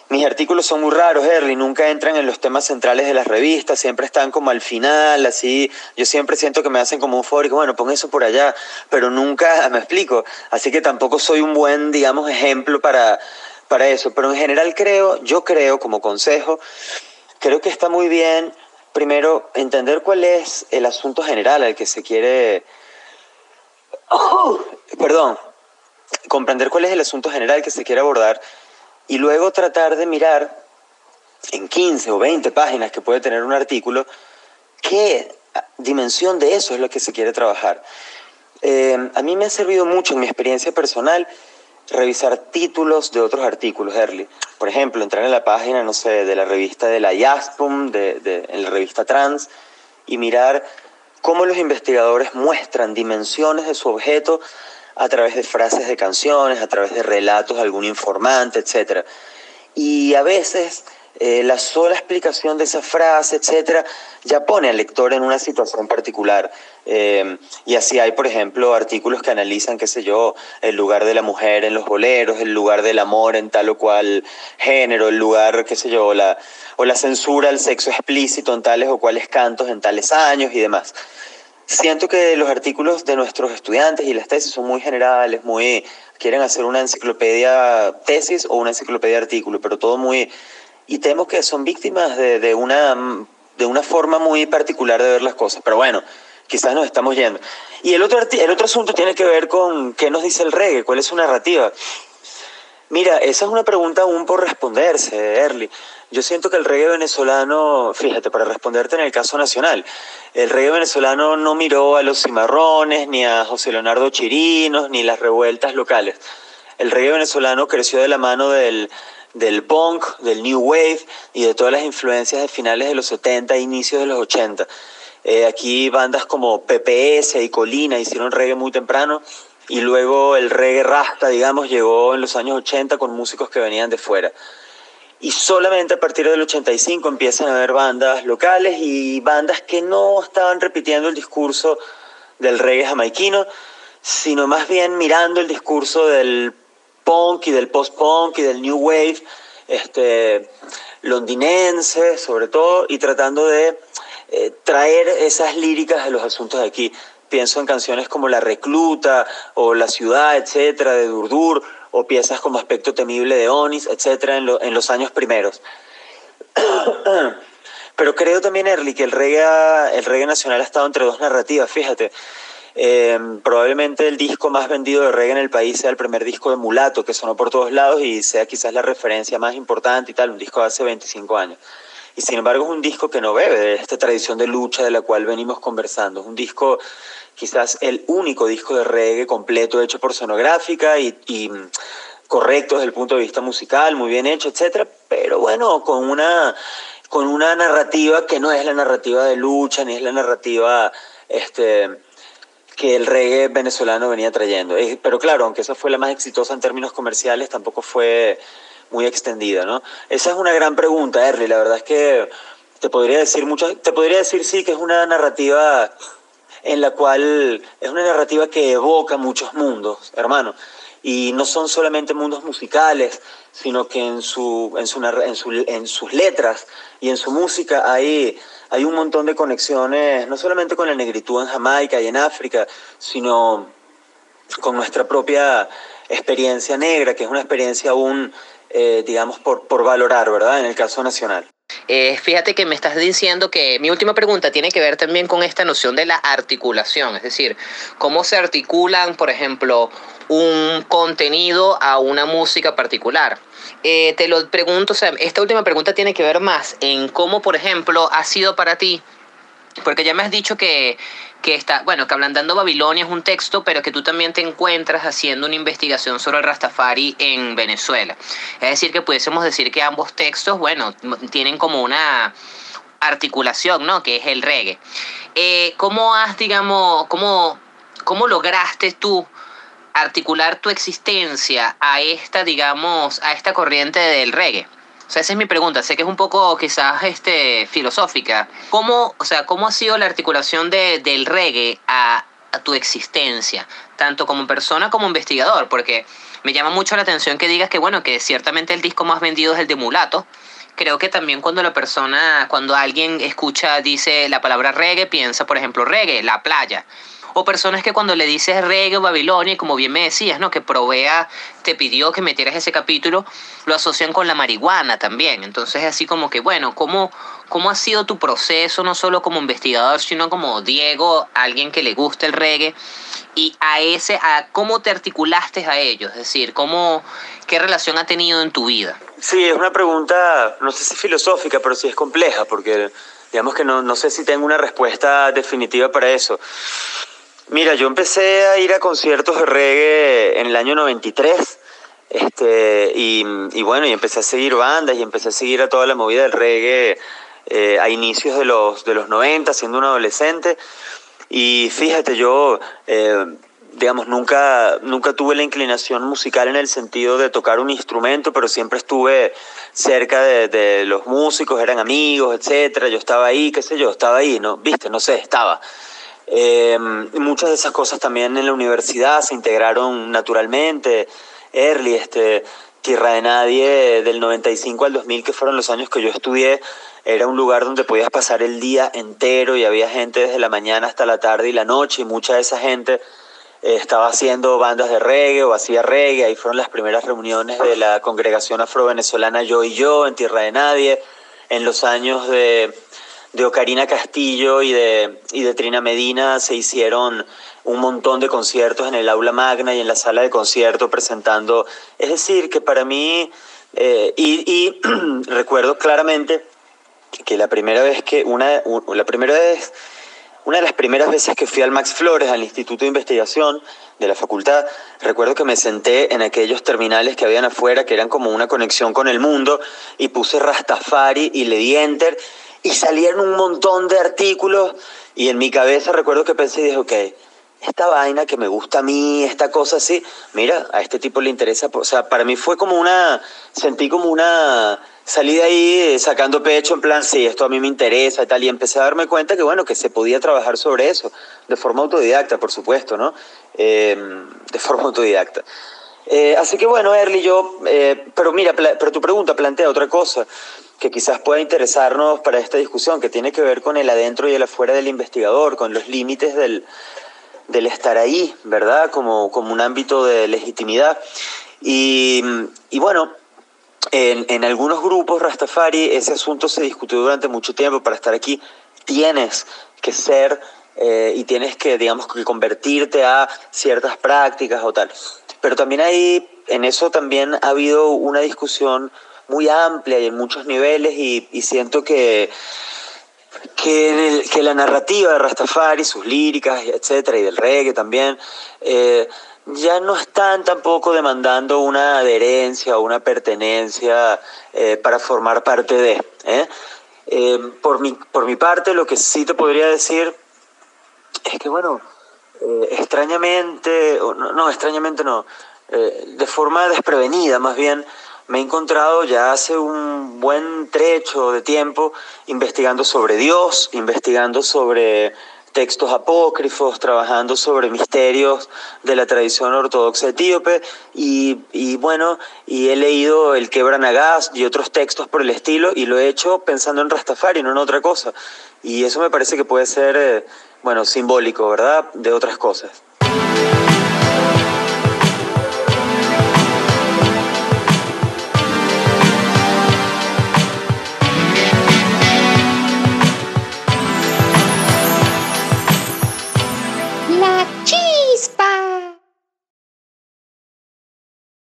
Mis artículos son muy raros, Erly, nunca entran en los temas centrales de las revistas, siempre están como al final, así, yo siempre siento que me hacen como un fórico, bueno, pon eso por allá, pero nunca me explico, así que tampoco soy un buen, digamos, ejemplo para, para eso, pero en general creo, yo creo como consejo, creo que está muy bien primero entender cuál es el asunto general al que se quiere, perdón, comprender cuál es el asunto general que se quiere abordar y luego tratar de mirar en 15 o 20 páginas que puede tener un artículo, qué dimensión de eso es lo que se quiere trabajar. Eh, a mí me ha servido mucho en mi experiencia personal revisar títulos de otros artículos, Early. Por ejemplo, entrar en la página, no sé, de la revista de la IASPUM, de, de, en la revista Trans, y mirar cómo los investigadores muestran dimensiones de su objeto a través de frases de canciones, a través de relatos de algún informante, etc. Y a veces eh, la sola explicación de esa frase, etcétera, ya pone al lector en una situación particular. Eh, y así hay, por ejemplo, artículos que analizan, qué sé yo, el lugar de la mujer en los boleros, el lugar del amor en tal o cual género, el lugar, qué sé yo, la, o la censura al sexo explícito en tales o cuales cantos en tales años y demás. Siento que los artículos de nuestros estudiantes y las tesis son muy generales, muy quieren hacer una enciclopedia tesis o una enciclopedia artículo, pero todo muy y temo que son víctimas de, de, una de una forma muy particular de ver las cosas. Pero bueno, quizás nos estamos yendo. Y el otro el otro asunto tiene que ver con qué nos dice el reggae, cuál es su narrativa. Mira, esa es una pregunta aún por responderse, Early. Yo siento que el reggae venezolano, fíjate, para responderte en el caso nacional, el reggae venezolano no miró a los cimarrones, ni a José Leonardo Chirinos, ni las revueltas locales. El reggae venezolano creció de la mano del, del punk, del new wave y de todas las influencias de finales de los 70 e inicios de los 80. Eh, aquí bandas como PPS y Colina hicieron reggae muy temprano y luego el reggae rasta, digamos, llegó en los años 80 con músicos que venían de fuera. Y solamente a partir del 85 empiezan a haber bandas locales y bandas que no estaban repitiendo el discurso del reggae jamaiquino, sino más bien mirando el discurso del punk y del post-punk y del new wave este, londinense, sobre todo, y tratando de eh, traer esas líricas de los asuntos de aquí. Pienso en canciones como La Recluta o La Ciudad, etcétera, de Durdur, o piezas como Aspecto Temible de Onis, etcétera, en, lo, en los años primeros. Pero creo también, Erly, que el reggae, el reggae nacional ha estado entre dos narrativas, fíjate. Eh, probablemente el disco más vendido de reggae en el país sea el primer disco de Mulato, que sonó por todos lados y sea quizás la referencia más importante y tal, un disco de hace 25 años. Y sin embargo es un disco que no bebe de esta tradición de lucha de la cual venimos conversando. Es un disco quizás el único disco de reggae completo hecho por sonográfica y, y correcto desde el punto de vista musical, muy bien hecho, etcétera, pero bueno, con una con una narrativa que no es la narrativa de lucha ni es la narrativa este que el reggae venezolano venía trayendo. Pero claro, aunque esa fue la más exitosa en términos comerciales, tampoco fue muy extendida, ¿no? Esa es una gran pregunta, Erly. La verdad es que te podría decir mucho, te podría decir sí que es una narrativa en la cual es una narrativa que evoca muchos mundos, hermano. Y no son solamente mundos musicales, sino que en, su, en, su, en, su, en sus letras y en su música hay, hay un montón de conexiones, no solamente con la negritud en Jamaica y en África, sino con nuestra propia experiencia negra, que es una experiencia aún, eh, digamos, por, por valorar, ¿verdad? En el caso nacional. Eh, fíjate que me estás diciendo que mi última pregunta tiene que ver también con esta noción de la articulación, es decir, cómo se articulan, por ejemplo, un contenido a una música particular. Eh, te lo pregunto, o sea, esta última pregunta tiene que ver más en cómo, por ejemplo, ha sido para ti, porque ya me has dicho que que está, bueno, que Ablandando Babilonia es un texto, pero que tú también te encuentras haciendo una investigación sobre el Rastafari en Venezuela. Es decir, que pudiésemos decir que ambos textos, bueno, tienen como una articulación, ¿no? Que es el reggae. Eh, ¿Cómo has, digamos, cómo, cómo lograste tú articular tu existencia a esta, digamos, a esta corriente del reggae? O sea, esa es mi pregunta. Sé que es un poco quizás este, filosófica. ¿Cómo, o sea, ¿Cómo ha sido la articulación de, del reggae a, a tu existencia, tanto como persona como investigador? Porque me llama mucho la atención que digas que, bueno, que ciertamente el disco más vendido es el de Mulato. Creo que también cuando la persona, cuando alguien escucha, dice la palabra reggae, piensa, por ejemplo, reggae, la playa o personas que cuando le dices reggae o Babilonia, como bien me decías, ¿no? Que Provea te pidió que metieras ese capítulo, lo asocian con la marihuana también. Entonces, así como que, bueno, ¿cómo, ¿cómo ha sido tu proceso, no solo como investigador, sino como Diego, alguien que le gusta el reggae? Y a ese, a cómo te articulaste a ellos, es decir, cómo, qué relación ha tenido en tu vida. Sí, es una pregunta, no sé si filosófica, pero sí es compleja, porque digamos que no, no sé si tengo una respuesta definitiva para eso. Mira, yo empecé a ir a conciertos de reggae en el año 93. Este, y, y bueno, y empecé a seguir bandas y empecé a seguir a toda la movida del reggae eh, a inicios de los, de los 90, siendo un adolescente. Y fíjate, yo, eh, digamos, nunca, nunca tuve la inclinación musical en el sentido de tocar un instrumento, pero siempre estuve cerca de, de los músicos, eran amigos, etcétera. Yo estaba ahí, qué sé yo, estaba ahí, ¿no? Viste, no sé, estaba. Eh, muchas de esas cosas también en la universidad se integraron naturalmente. Early, este, Tierra de Nadie, del 95 al 2000, que fueron los años que yo estudié, era un lugar donde podías pasar el día entero y había gente desde la mañana hasta la tarde y la noche, y mucha de esa gente eh, estaba haciendo bandas de reggae o hacía reggae. Ahí fueron las primeras reuniones de la congregación afro-venezolana Yo y Yo en Tierra de Nadie, en los años de de Ocarina Castillo y de, y de Trina Medina se hicieron un montón de conciertos en el aula magna y en la sala de concierto presentando. Es decir, que para mí, eh, y, y recuerdo claramente que la primera vez que, una, la primera vez, una de las primeras veces que fui al Max Flores, al Instituto de Investigación de la facultad, recuerdo que me senté en aquellos terminales que habían afuera, que eran como una conexión con el mundo, y puse Rastafari y le di enter y salieron un montón de artículos y en mi cabeza recuerdo que pensé y dije, ok, esta vaina que me gusta a mí, esta cosa así, mira, a este tipo le interesa, o sea, para mí fue como una, sentí como una, salí de ahí sacando pecho en plan, sí, esto a mí me interesa y tal, y empecé a darme cuenta que bueno, que se podía trabajar sobre eso, de forma autodidacta, por supuesto, ¿no? Em, de forma autodidacta. Eh, así que bueno, Erly, yo, eh, pero mira, pero tu pregunta plantea otra cosa que quizás pueda interesarnos para esta discusión, que tiene que ver con el adentro y el afuera del investigador, con los límites del, del estar ahí, ¿verdad? Como, como un ámbito de legitimidad. Y, y bueno, en, en, algunos grupos Rastafari ese asunto se discutió durante mucho tiempo. Para estar aquí tienes que ser eh, y tienes que, digamos, que convertirte a ciertas prácticas o tal. Pero también hay, en eso también ha habido una discusión muy amplia y en muchos niveles y, siento que, que, la narrativa de Rastafari, sus líricas, etcétera, y del reggae también, eh, ya no están tampoco demandando una adherencia o una pertenencia eh, para formar parte de. Eh, por, mi, por mi parte, lo que sí te podría decir es que, bueno, extrañamente, no, no, extrañamente no, de forma desprevenida más bien, me he encontrado ya hace un buen trecho de tiempo investigando sobre Dios, investigando sobre textos apócrifos, trabajando sobre misterios de la tradición ortodoxa etíope y, bueno, y he leído el Quebranagás y otros textos por el estilo y lo he hecho pensando en Rastafari, no en otra cosa. Y eso me parece que puede ser, eh, bueno, simbólico, ¿verdad?, de otras cosas.